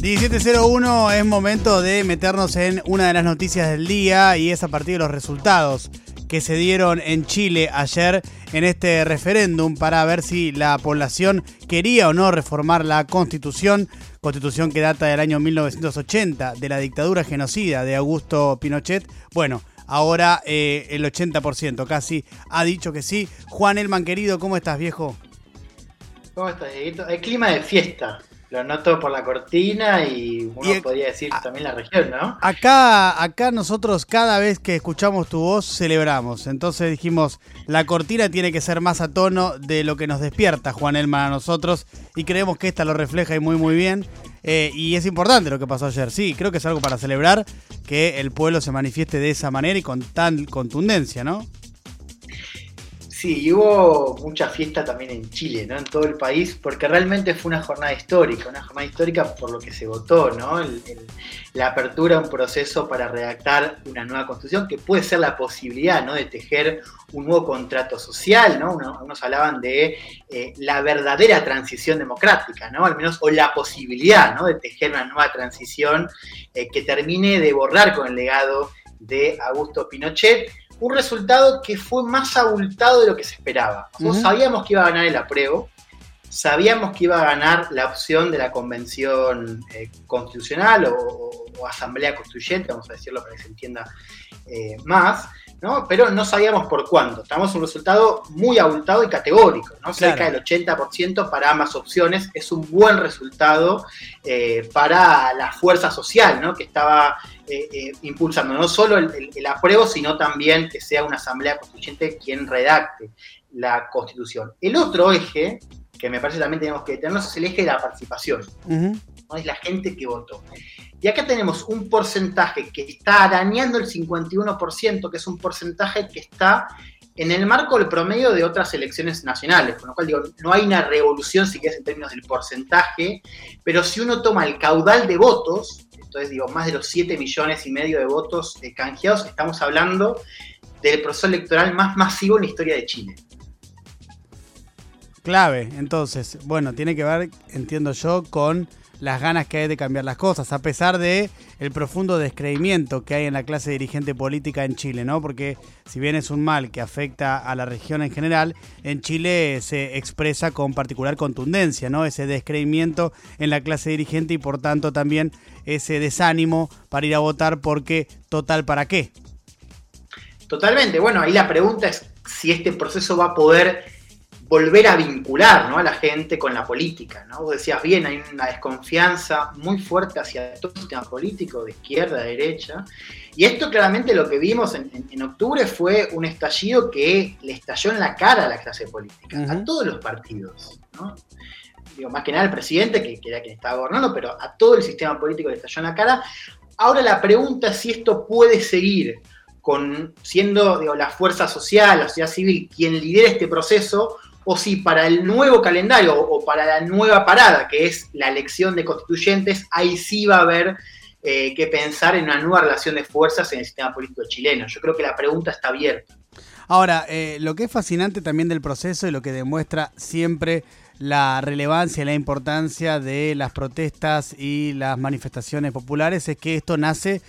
1701 es momento de meternos en una de las noticias del día y es a partir de los resultados que se dieron en Chile ayer en este referéndum para ver si la población quería o no reformar la constitución, constitución que data del año 1980 de la dictadura genocida de Augusto Pinochet. Bueno, ahora eh, el 80% casi ha dicho que sí. Juan Elman, querido, ¿cómo estás, viejo? ¿Cómo estás, Dieguito? Hay clima de fiesta. Lo noto por la cortina y uno podría decir también la región, ¿no? Acá, acá nosotros cada vez que escuchamos tu voz celebramos. Entonces dijimos, la cortina tiene que ser más a tono de lo que nos despierta Juan Elman a nosotros y creemos que esta lo refleja y muy muy bien. Eh, y es importante lo que pasó ayer. Sí, creo que es algo para celebrar que el pueblo se manifieste de esa manera y con tal contundencia, ¿no? Sí, hubo mucha fiesta también en Chile, ¿no? En todo el país, porque realmente fue una jornada histórica, una jornada histórica por lo que se votó, ¿no? la apertura a un proceso para redactar una nueva constitución, que puede ser la posibilidad, ¿no? De tejer un nuevo contrato social, ¿no? unos hablaban de eh, la verdadera transición democrática, ¿no? Al menos, o la posibilidad, ¿no? De tejer una nueva transición eh, que termine de borrar con el legado de Augusto Pinochet un resultado que fue más abultado de lo que se esperaba. sabíamos que iba a ganar el apruebo, sabíamos que iba a ganar la opción de la convención eh, constitucional o, asamblea constituyente, vamos a decirlo para que se entienda eh, más, ¿no? pero no sabíamos por cuándo. Estamos un resultado muy abultado y categórico, ¿no? cerca del 80% para ambas opciones. Es un buen resultado eh, para la fuerza social ¿no? que estaba eh, impulsando no solo el, apruebo, sino también que sea una asamblea constituyente quien redacte la constitución. El otro eje, que me parece también tenemos que detenernos, es el eje de la participación. ¿no? Es la gente que votó. Y acá tenemos un porcentaje que está arañando el 51%, que es un porcentaje que está en el marco del promedio de otras elecciones nacionales, con lo cual digo, no hay una revolución si quieres en términos del porcentaje, pero si uno toma el caudal de votos, entonces digo, más de los 7 millones y medio de votos canjeados, estamos hablando del proceso electoral más masivo en la historia de Chile. Clave, entonces, bueno, tiene que ver, entiendo yo, con las ganas que hay de cambiar las cosas, a pesar de el profundo descreimiento que hay en la clase dirigente política en Chile, ¿no? Porque si bien es un mal que afecta a la región en general, en Chile se expresa con particular contundencia, ¿no? Ese descreimiento en la clase dirigente y por tanto también ese desánimo para ir a votar porque total para qué. Totalmente. Bueno, ahí la pregunta es si este proceso va a poder volver a vincular a la gente con la política. ¿no? Vos decías bien, hay una desconfianza muy fuerte hacia todo el sistema político, de izquierda, de derecha. Y esto claramente lo que vimos en, octubre fue un estallido que le estalló en la cara a la clase política, a todos los partidos. ¿no? Digo, más que nada al presidente, que, era quien estaba gobernando, pero a todo el sistema político le estalló en la cara. Ahora la pregunta es si esto puede seguir con siendo digo, la fuerza social, la sociedad civil, quien lidera este proceso, o si para el nuevo calendario o para la nueva parada, que es la elección de constituyentes, ahí sí va a haber eh, que pensar en una nueva relación de fuerzas en el sistema político chileno. Yo creo que la pregunta está abierta. Ahora, eh, lo que es fascinante también del proceso y lo que demuestra siempre la relevancia y la importancia de las protestas y las manifestaciones populares es que esto nace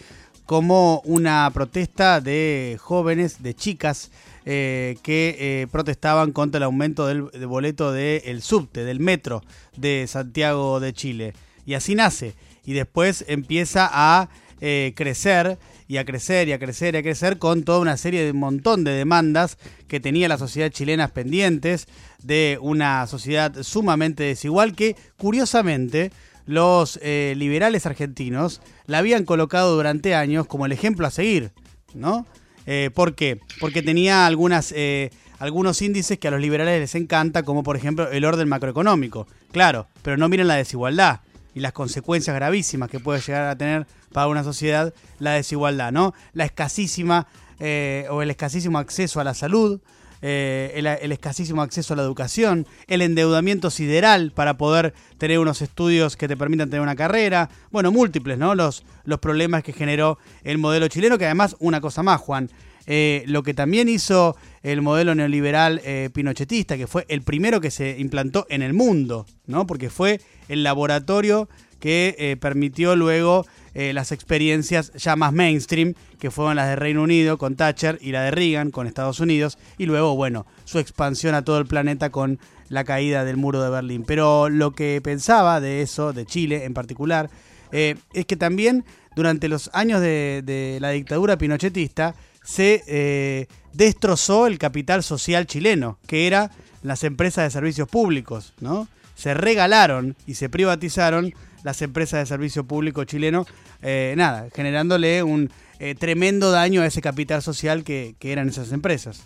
como una protesta de jóvenes, de chicas, eh, que eh, protestaban contra el aumento del, boleto del subte, del metro de Santiago de Chile. Y así nace. Y después empieza a eh, crecer y a crecer y a crecer y a crecer con toda una serie de un montón de demandas que tenía la sociedad chilena pendientes de una sociedad sumamente desigual que curiosamente los liberales argentinos la habían colocado durante años como el ejemplo a seguir, ¿no? Eh, ¿Por qué? Porque tenía algunas, eh, algunos índices que a los liberales les encanta, como por ejemplo el orden macroeconómico. Claro, pero no miren la desigualdad y las consecuencias gravísimas que puede llegar a tener para una sociedad la desigualdad, ¿no? La escasísima eh, o el escasísimo acceso a la salud, eh, el, escasísimo acceso a la educación, el endeudamiento sideral para poder tener unos estudios que te permitan tener una carrera, bueno, múltiples, ¿no? Los, los problemas que generó el modelo chileno, que además, una cosa más, Juan, eh, lo que también hizo el modelo neoliberal eh, pinochetista, que fue el primero que se implantó en el mundo, ¿no? Porque fue el laboratorio que permitió luego eh, las experiencias ya más mainstream, que fueron las de Reino Unido con Thatcher y la de Reagan con Estados Unidos, y luego, bueno, su expansión a todo el planeta con la caída del muro de Berlín. Pero lo que pensaba de eso, de Chile en particular, es que también durante los años de, la dictadura pinochetista se destrozó el capital social chileno, que era las empresas de servicios públicos, ¿no? Se regalaron y se privatizaron las empresas de servicio público chileno, eh, nada, generándole un eh, tremendo daño a ese capital social que, eran esas empresas.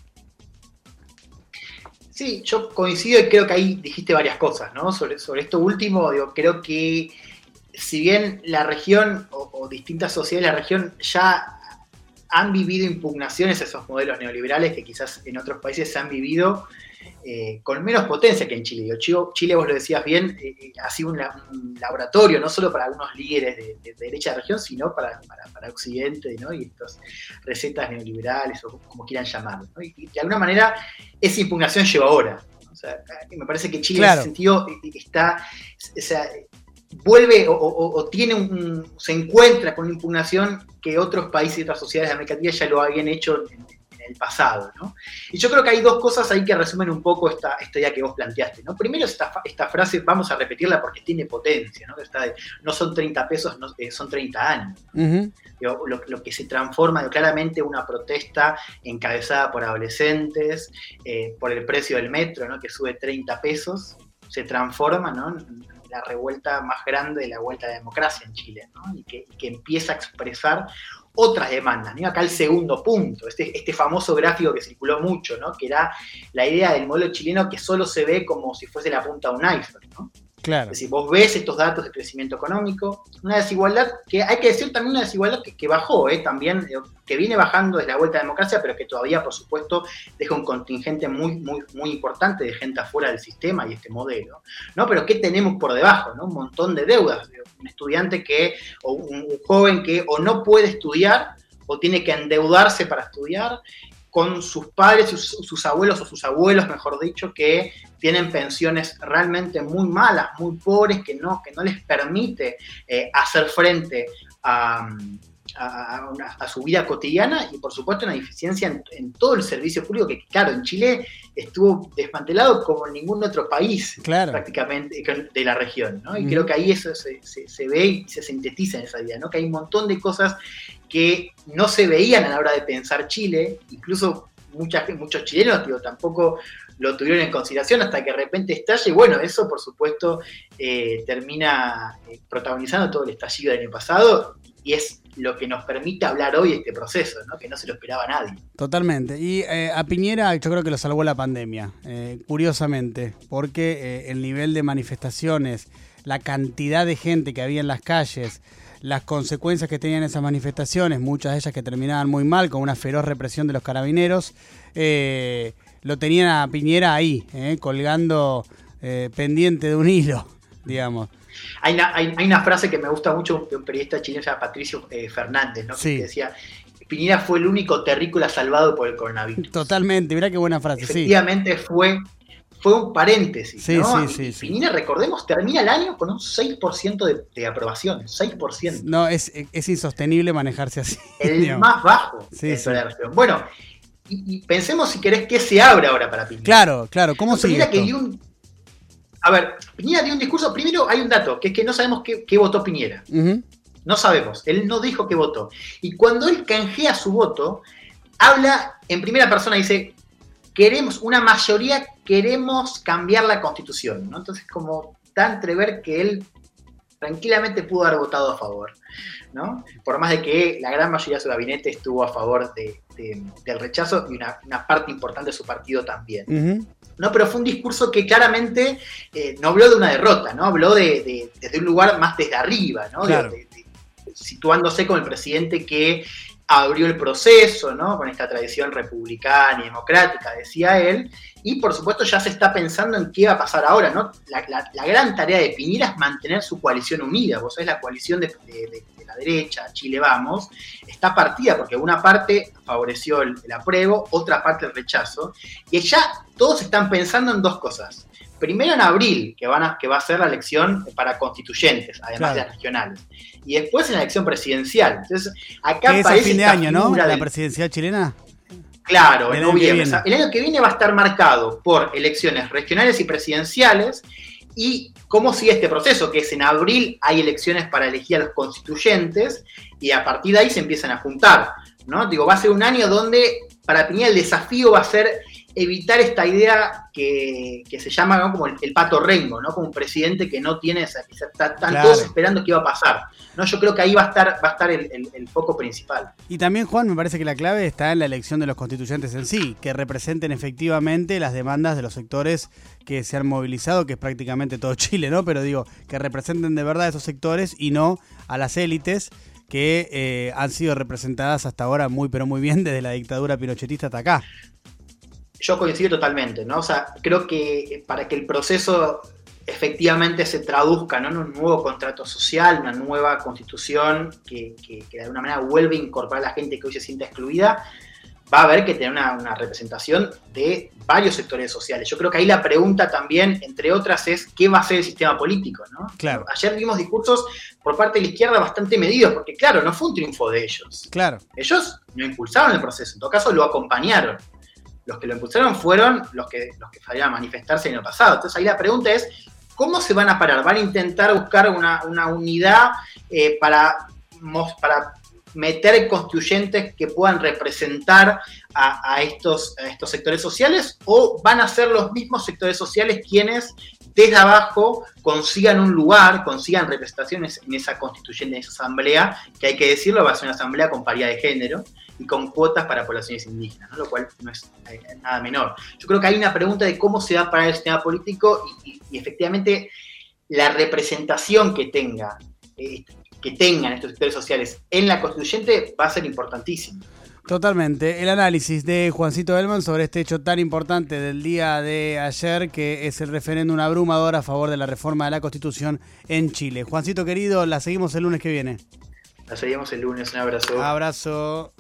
Sí, yo coincido y creo que ahí dijiste varias cosas, ¿no? Sobre, sobre esto último, digo, creo que si bien la región o, o distintas sociedades de la región ya han vivido impugnaciones a esos modelos neoliberales que quizás en otros países se han vivido, eh, con menos potencia que en Chile. Chile, vos lo decías bien, eh, eh, ha sido un, laboratorio no solo para algunos líderes de, derecha de región, sino para, para, Occidente ¿no? y estas recetas neoliberales o como quieran llamarlo. Y, de alguna manera esa impugnación lleva ahora. O sea, me parece que Chile en ese sentido está, o sea, vuelve o, tiene un, se encuentra con una impugnación que otros países y otras sociedades de América Latina ya lo habían hecho en, el pasado. ¿no? Y yo creo que hay dos cosas ahí que resumen un poco esta, esta idea que vos planteaste. ¿no? Primero, esta, esta frase, vamos a repetirla porque tiene potencia, ¿no? no son 30 pesos, eh, son 30 años. lo, que se transforma claramente una protesta encabezada por adolescentes, eh, por el precio del metro, ¿no? que sube 30 pesos, se transforma ¿no? en la revuelta más grande de la vuelta a la democracia en Chile, ¿no? y, que, y que empieza a expresar otras demandas. ¿no? Acá el segundo punto, este, este famoso gráfico que circuló mucho, ¿no? que era la idea del modelo chileno que solo se ve como si fuese la punta de un iceberg. ¿no? Claro. Es decir, vos ves estos datos de crecimiento económico, una desigualdad que hay que decir también una desigualdad que, bajó, ¿eh? también, eh, que viene bajando desde la vuelta a la democracia, pero que todavía, por supuesto, deja un contingente muy, muy, muy importante de gente afuera del sistema y este modelo. ¿no? Pero ¿qué tenemos por debajo? ¿no? Un montón de deudas. Un estudiante que, o un joven que o no puede estudiar o tiene que endeudarse para estudiar, con sus padres, sus, sus, abuelos o sus abuelos, mejor dicho, que tienen pensiones realmente muy malas, muy pobres, que no, que no les permite eh, hacer frente a, a, su vida cotidiana y por supuesto una deficiencia en, todo el servicio público que claro, en Chile estuvo desmantelado como en ningún otro país prácticamente de la región, ¿no? Y creo que ahí eso se, se, ve y se sintetiza en esa idea, ¿no? Que hay un montón de cosas que no se veían a la hora de pensar Chile, incluso muchas, muchos chilenos, digo, tampoco lo tuvieron en consideración hasta que de repente estalla y bueno, eso por supuesto eh, termina eh, protagonizando todo el estallido del año pasado y es lo que nos permite hablar hoy este proceso, ¿no? que no se lo esperaba nadie. Totalmente. Y eh, a Piñera yo creo que lo salvó la pandemia, curiosamente, porque el nivel de manifestaciones, la cantidad de gente que había en las calles, las consecuencias que tenían esas manifestaciones, muchas de ellas que terminaban muy mal, con una feroz represión de los carabineros, eh, lo tenían a Piñera ahí, eh, colgando eh, pendiente de un hilo, digamos. Hay una, frase que me gusta mucho de un periodista chileno, se llama Patricio Fernández, ¿no? que decía, Piñera fue el único terrícola salvado por el coronavirus. Totalmente, mira qué buena frase. Efectivamente fue fue un paréntesis. Sí, sí, sí, Pinina, recordemos, termina el año con un 6% de, de, aprobación. 6%. No, es, es, insostenible manejarse así. El más bajo de la región. Bueno, y, pensemos si querés que se abre ahora para Piñera. Claro, claro. ¿Cómo se que dio un. A ver, Piñera dio un discurso. Primero hay un dato, que es que no sabemos qué, votó Piñera. No sabemos. Él no dijo qué votó. Y cuando él canjea su voto, habla en primera persona, dice, queremos, una mayoría queremos cambiar la constitución, ¿no? Entonces, como da entrever que él tranquilamente pudo haber votado a favor, ¿no? Por más de que la gran mayoría de su gabinete estuvo a favor del rechazo y una, parte importante de su partido también. ¿no? Pero fue un discurso que claramente eh, no habló de una derrota, ¿no? Habló de, desde un lugar más desde arriba, ¿no? situándose con el presidente que abrió el proceso, ¿no? Con esta tradición republicana y democrática, decía él, y por supuesto ya se está pensando en qué va a pasar ahora, ¿no? La, gran tarea de Piñera es mantener su coalición unida, vos sabés, la coalición de, la derecha, Chile Vamos, está partida porque una parte favoreció el, apruebo, otra parte el rechazo, y ya todos están pensando en dos cosas. Primero en abril, que, van a, que va a ser la elección para constituyentes, además de las regionales. Y después en la elección presidencial. Entonces, acá es fin de año, ¿no? La presidencial chilena. Claro, en noviembre. El año que viene va a estar marcado por elecciones regionales y presidenciales y cómo sigue este proceso, que es en abril hay elecciones para elegir a los constituyentes y a partir de ahí se empiezan a juntar, ¿no? Digo, va a ser un año donde para Piñera el desafío va a ser evitar esta idea que, se llama como el, pato rengo, ¿no? Como un presidente que no tiene esa, que están todos esperando qué va a pasar. ¿no? Yo creo que ahí va a estar, va a estar el, foco principal. Y también, Juan, me parece que la clave está en la elección de los constituyentes en sí, que representen efectivamente las demandas de los sectores que se han movilizado, que es prácticamente todo Chile, ¿no? Pero digo, que representen de verdad esos sectores y no a las élites que eh, han sido representadas hasta ahora muy pero muy bien desde la dictadura pinochetista hasta acá. Yo coincido totalmente, ¿no? O sea, creo que para que el proceso efectivamente se traduzca en un nuevo contrato social, una nueva constitución que, de alguna manera vuelve a incorporar a la gente que hoy se siente excluida, va a haber que tener una, representación de varios sectores sociales. Yo creo que ahí la pregunta también, entre otras, es qué va a ser el sistema político, ¿no? Claro. Ayer vimos discursos por parte de la izquierda bastante medidos, porque claro, no fue un triunfo de ellos. Claro. Ellos no impulsaron el proceso, en todo caso lo acompañaron los que lo impulsaron fueron los que, los que a manifestarse en el pasado. Entonces ahí la pregunta es, ¿cómo se van a parar? ¿Van a intentar buscar una, unidad eh, para, para meter constituyentes que puedan representar a, estos, estos sectores sociales o van a ser los mismos sectores sociales quienes desde abajo consigan un lugar, consigan representaciones en esa constituyente, en esa asamblea, que hay que decirlo, va a ser una asamblea con paridad de género, y con cuotas para poblaciones indígenas, lo cual no es eh, nada menor. Yo creo que hay una pregunta de cómo se va a parar el sistema político y, efectivamente la representación que tenga, eh, que tengan estos sectores sociales en la constituyente va a ser importantísimo. Totalmente. El análisis de Juancito Elman sobre este hecho tan importante del día de ayer, que es el referéndum abrumador a favor de la reforma de la Constitución en Chile. Juancito querido, la seguimos el lunes que viene. La seguimos el lunes. Un abrazo. Abrazo.